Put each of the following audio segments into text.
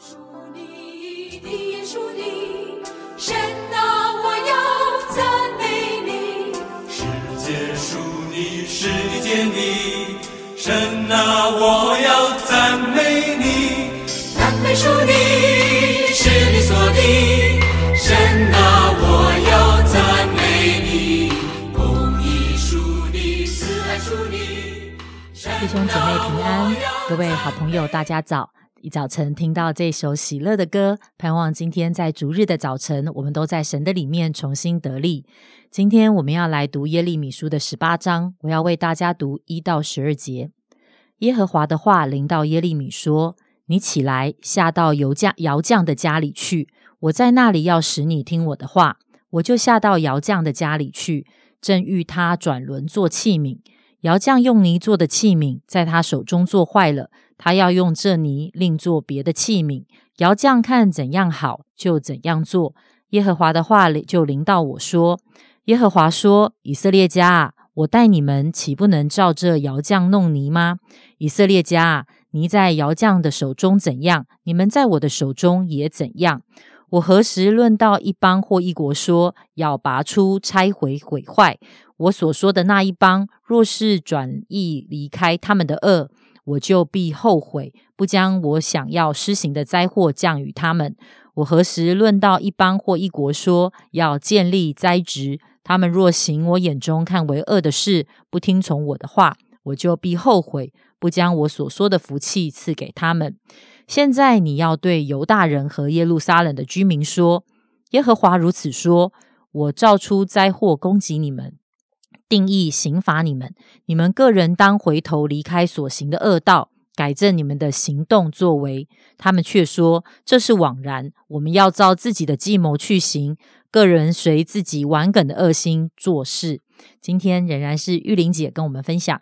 属你的耶稣你，神啊，我要赞美你。世界属你，是你建立，神啊，我要赞美你。赞美属你，是你所的，神啊，我要赞美你。公义属你，慈爱属你，神啊弟兄姐妹平安，各位好朋友，大家早！一早晨听到这首喜乐的歌，盼望今天在逐日的早晨，我们都在神的里面重新得力。今天我们要来读耶利米书的十八章，我要为大家读一到十二节。耶和华的话临到耶利米说：“你起来，下到窑匠窑匠的家里去，我在那里要使你听我的话。我就下到窑匠的家里去，正遇他转轮做器皿。窑匠用泥做的器皿，在他手中做坏了，他要用这泥另做别的器皿。窑匠看怎样好，就怎样做。耶和华的话里就临到我说：耶和华说，以色列家啊，我待你们岂不能照这窑匠弄泥吗？以色列家啊，泥在窑匠的手中怎样，你们在我的手中也怎样。我何时论到一邦或一国说要拔出、拆毁、毁坏？我所说的那一邦，若是转意离开他们的恶，我就必后悔，不将我想要施行的灾祸降与他们。我何时论到一邦或一国说要建立栽植？他们若行我眼中看为恶的事，不听从我的话，我就必后悔，不将我所说的福气赐给他们。现在你要对犹大人和耶路撒冷的居民说：耶和华如此说：我照出灾祸攻击你们，定义刑罚你们。你们个人当回头离开所行的恶道，改正你们的行动作为。他们却说这是枉然。我们要照自己的计谋去行，个人随自己顽梗的恶心做事。今天仍然是玉玲姐跟我们分享。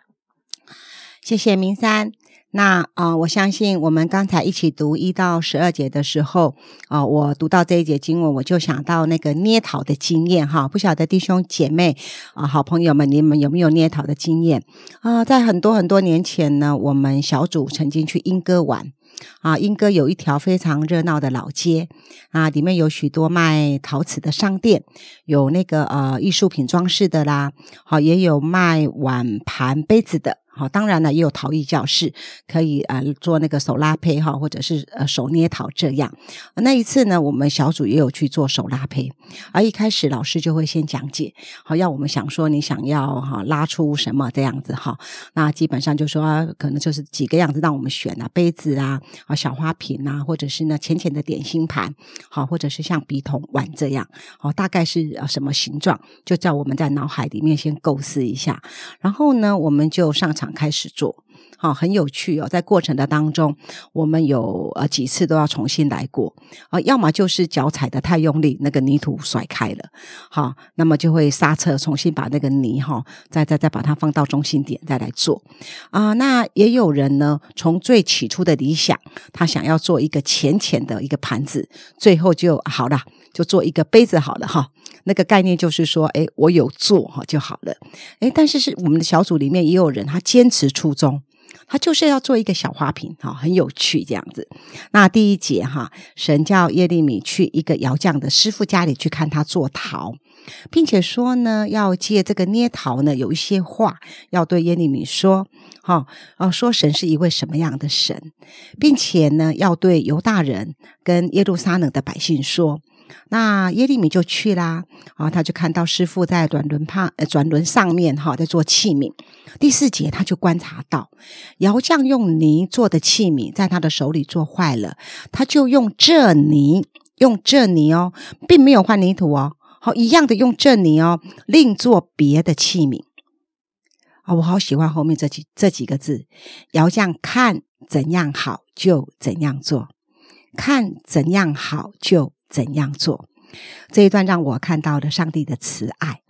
谢谢明山。那啊、我相信我们刚才一起读一到十二节的时候，啊、我读到这一节经文，我就想到那个捏陶的经验哈。不晓得弟兄姐妹啊、好朋友们，你们有没有捏陶的经验啊、在很多很多年前呢，我们小组曾经去莺歌玩。啊，莺歌有一条非常热闹的老街啊，里面有许多卖陶瓷的商店，有那个呃艺术品装饰的啦，好、也有卖碗盘杯子的。好，当然了，也有陶艺教室，可以呃做那个手拉胚哈，或者是呃手捏陶这样。那一次呢，我们小组也有去做手拉胚，而一开始老师就会先讲解，好，要我们想说你想要哈拉出什么这样子哈，那基本上就说、可能就是几个样子让我们选啊，杯子啊，啊小花瓶啊，或者是呢浅浅的点心盘，好，或者是像笔筒碗这样，好，大概是呃什么形状，就叫我们在脑海里面先构思一下，然后呢，我们就上场开始做。好，很有趣哦！在过程的当中，我们有呃几次都要重新来过啊、要么就是脚踩的太用力，那个泥土甩开了，好，那么就会刹车，重新把那个泥哈、再再再把它放到中心点再来做啊、那也有人呢，从最起初的理想，他想要做一个浅浅的一个盘子，最后就好了，就做一个杯子好了哈。那个概念就是说，哎，我有做哈就好了。哎，但是是我们的小组里面也有人，他坚持初衷，他就是要做一个小花瓶，哈，很有趣这样子。那第一节哈，神叫耶利米去一个窑匠的师傅家里去看他做陶，并且说呢，要借这个捏陶呢，有一些话要对耶利米说，哈、哦，说神是一位什么样的神，并且呢，要对犹大人跟耶路撒冷的百姓说。那耶利米就去啦，啊，他就看到师傅在转轮帕呃转轮上面哈，在做器皿。第四节他就观察到，窑匠用泥做的器皿在他的手里做坏了，他就用这泥，用这泥哦，并没有换泥土哦，好一样的用这泥哦，另做别的器皿。啊，我好喜欢后面这几这几个字，窑匠看怎样好就怎样做，看怎样好就怎样做。这一段让我看到了上帝的慈爱，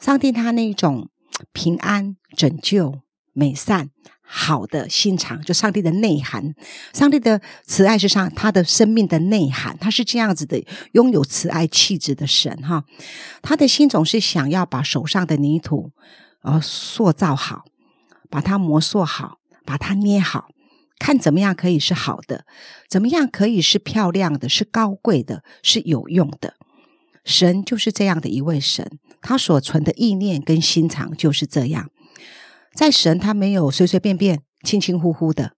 上帝他那种平安、拯救、美善、好的心肠，就上帝的内涵。上帝的慈爱是上他的生命的内涵，他是这样子的，拥有慈爱气质的神哈。他的心总是想要把手上的泥土，呃，塑造好，把它磨塑好，把它捏好。看怎么样可以是好的，怎么样可以是漂亮的、是高贵的、是有用的。神就是这样的一位神，他所存的意念跟心肠就是这样。在神，他没有随随便便、轻轻呼呼的，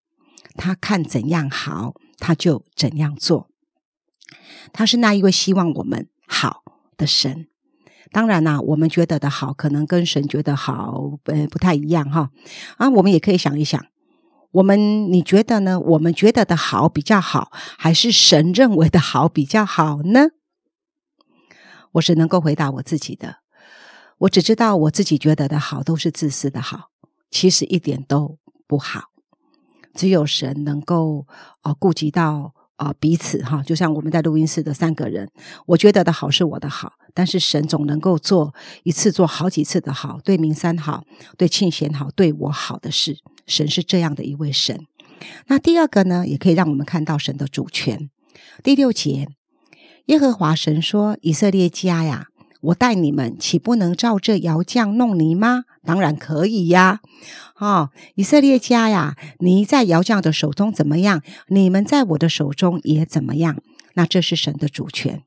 他看怎样好，他就怎样做。他是那一位希望我们好的神。当然啦，我们觉得的好，可能跟神觉得好，呃，不太一样哈。啊，我们也可以想一想，我们你觉得呢？我们觉得的好比较好，还是神认为的好比较好呢？我是能够回答我自己的。我只知道我自己觉得的好都是自私的好，其实一点都不好。只有神能够啊顾及到啊彼此哈，就像我们在录音室的三个人，我觉得的好是我的好，但是神总能够做一次做好几次的好，对明山好，对庆贤好，对我好的事。神是这样的一位神。那第二个呢，也可以让我们看到神的主权。第六节，耶和华神说：“以色列家呀。”我带你们，岂不能照这窑匠弄泥吗？当然可以呀！哦，以色列家呀，泥在窑匠的手中怎么样？你们在我的手中也怎么样？那这是神的主权。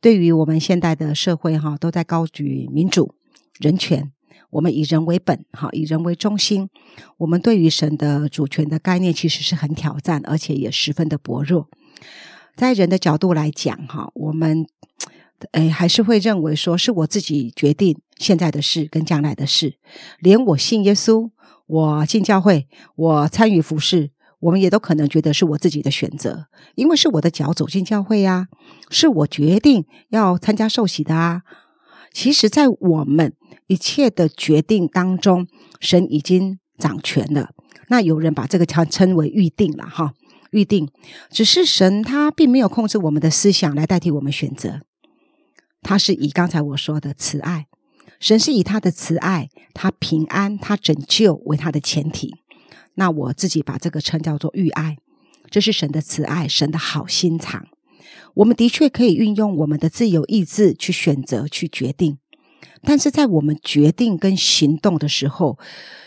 对于我们现代的社会，哈，都在高举民主、人权，我们以人为本，哈，以人为中心。我们对于神的主权的概念，其实是很挑战，而且也十分的薄弱。在人的角度来讲，哈，我们。哎，还是会认为说是我自己决定现在的事跟将来的事，连我信耶稣，我进教会，我参与服饰，我们也都可能觉得是我自己的选择，因为是我的脚走进教会呀，是我决定要参加受洗的啊。其实，在我们一切的决定当中，神已经掌权了。那有人把这个称称为预定了哈，预定，只是神他并没有控制我们的思想来代替我们选择。他是以刚才我说的慈爱，神是以他的慈爱、他平安、他拯救为他的前提。那我自己把这个称叫做预爱，这是神的慈爱，神的好心肠。我们的确可以运用我们的自由意志去选择、去决定，但是在我们决定跟行动的时候，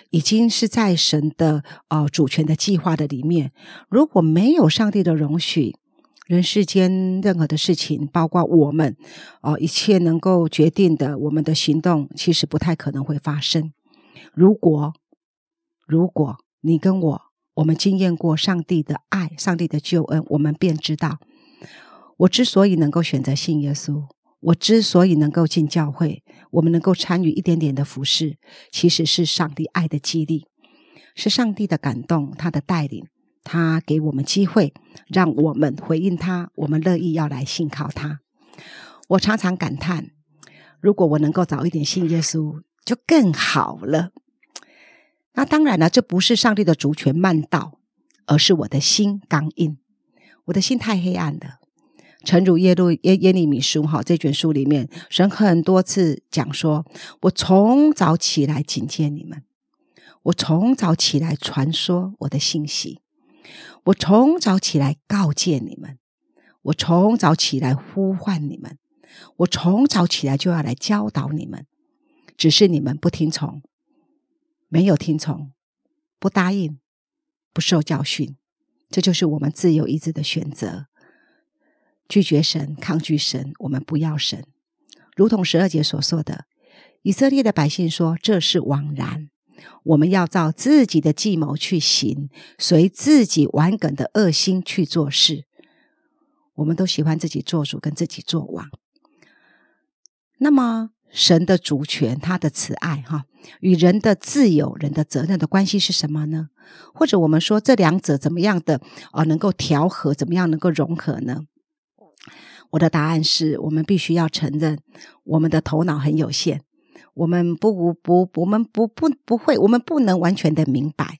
已经是在神的呃主权的计划的里面。如果没有上帝的容许，人世间任何的事情，包括我们，哦，一切能够决定的，我们的行动其实不太可能会发生。如果，如果你跟我，我们经验过上帝的爱、上帝的救恩，我们便知道，我之所以能够选择信耶稣，我之所以能够进教会，我们能够参与一点点的服饰，其实是上帝爱的激励，是上帝的感动，他的带领。他给我们机会，让我们回应他，我们乐意要来信靠他。我常常感叹，如果我能够早一点信耶稣，就更好了。那当然了，这不是上帝的主权慢到，而是我的心刚硬，我的心太黑暗了。诚如耶路耶耶利米书哈这卷书里面，神很多次讲说：“我从早起来警戒你们，我从早起来传说我的信息。”我从早起来告诫你们，我从早起来呼唤你们，我从早起来就要来教导你们，只是你们不听从，没有听从，不答应，不受教训，这就是我们自由意志的选择。拒绝神，抗拒神，我们不要神。如同十二节所说的，以色列的百姓说：“这是枉然。”我们要照自己的计谋去行，随自己顽梗的恶心去做事。我们都喜欢自己做主，跟自己做王。那么，神的主权、他的慈爱，哈，与人的自由、人的责任的关系是什么呢？或者我们说，这两者怎么样的啊，能够调和？怎么样能够融合呢？我的答案是我们必须要承认，我们的头脑很有限。我们不不不，我们不不不会，我们不能完全的明白，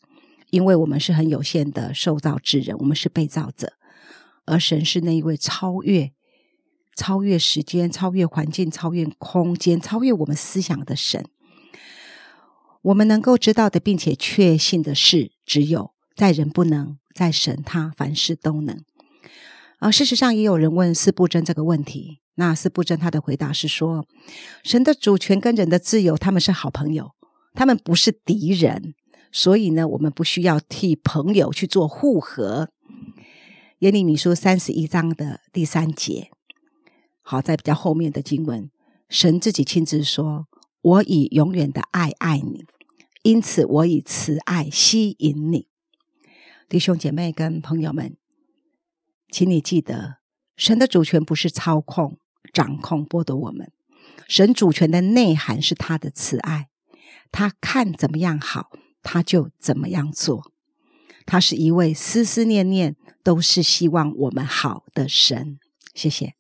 因为我们是很有限的受造之人，我们是被造者，而神是那一位超越、超越时间、超越环境、超越空间、超越我们思想的神。我们能够知道的，并且确信的是，只有在人不能，在神他凡事都能。啊，事实上也有人问四不真这个问题。那四不真他的回答是说，神的主权跟人的自由，他们是好朋友，他们不是敌人。所以呢，我们不需要替朋友去做护合。耶利米书三十一章的第三节，好，在比较后面的经文，神自己亲自说：“我以永远的爱爱你，因此我以慈爱吸引你。”弟兄姐妹跟朋友们，请你记得，神的主权不是操控、掌控、剥夺我们。神主权的内涵是他的慈爱，他看怎么样好，他就怎么样做。他是一位思思念念都是希望我们好的神。谢谢。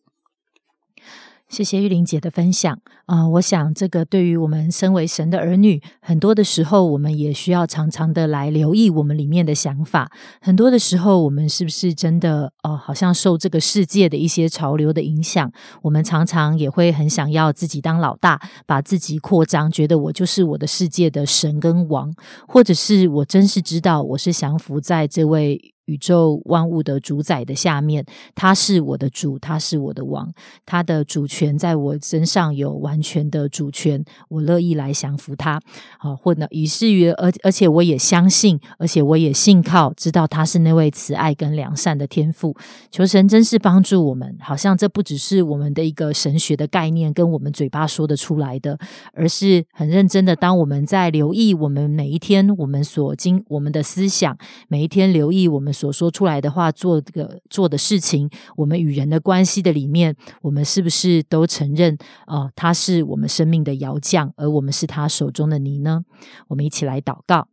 谢谢玉玲姐的分享啊！我想这个对于我们身为神的儿女，很多的时候我们也需要常常的来留意我们里面的想法。很多的时候，我们是不是真的哦？好像受这个世界的一些潮流的影响，我们常常也会很想要自己当老大，把自己扩张，觉得我就是我的世界的神跟王，或者是我真是知道我是降服在这位。宇宙万物的主宰的下面，他是我的主，他是我的王，他的主权在我身上有完全的主权，我乐意来降服他。好，或呢以至于而而且我也相信，而且我也信靠，知道他是那位慈爱跟良善的天赋。求神真是帮助我们，好像这不只是我们的一个神学的概念，跟我们嘴巴说得出来的，而是很认真的。当我们在留意我们每一天我们所经我们的思想，每一天留意我们。所说出来的话，做这个做的事情，我们与人的关系的里面，我们是不是都承认啊？他是我们生命的窑匠，而我们是他手中的泥呢？我们一起来祷告，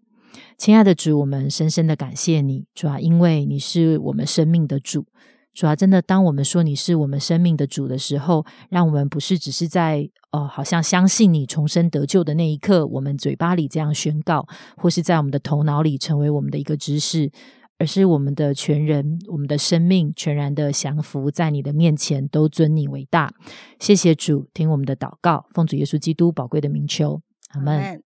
亲爱的主，我们深深的感谢你，主要因为你是我们生命的主。主要真的，当我们说你是我们生命的主的时候，让我们不是只是在哦，好像相信你重生得救的那一刻，我们嘴巴里这样宣告，或是在我们的头脑里成为我们的一个知识。而是我们的全人，我们的生命全然的降服在你的面前，都尊你为大。谢谢主，听我们的祷告，奉主耶稣基督宝贵的名求，阿门。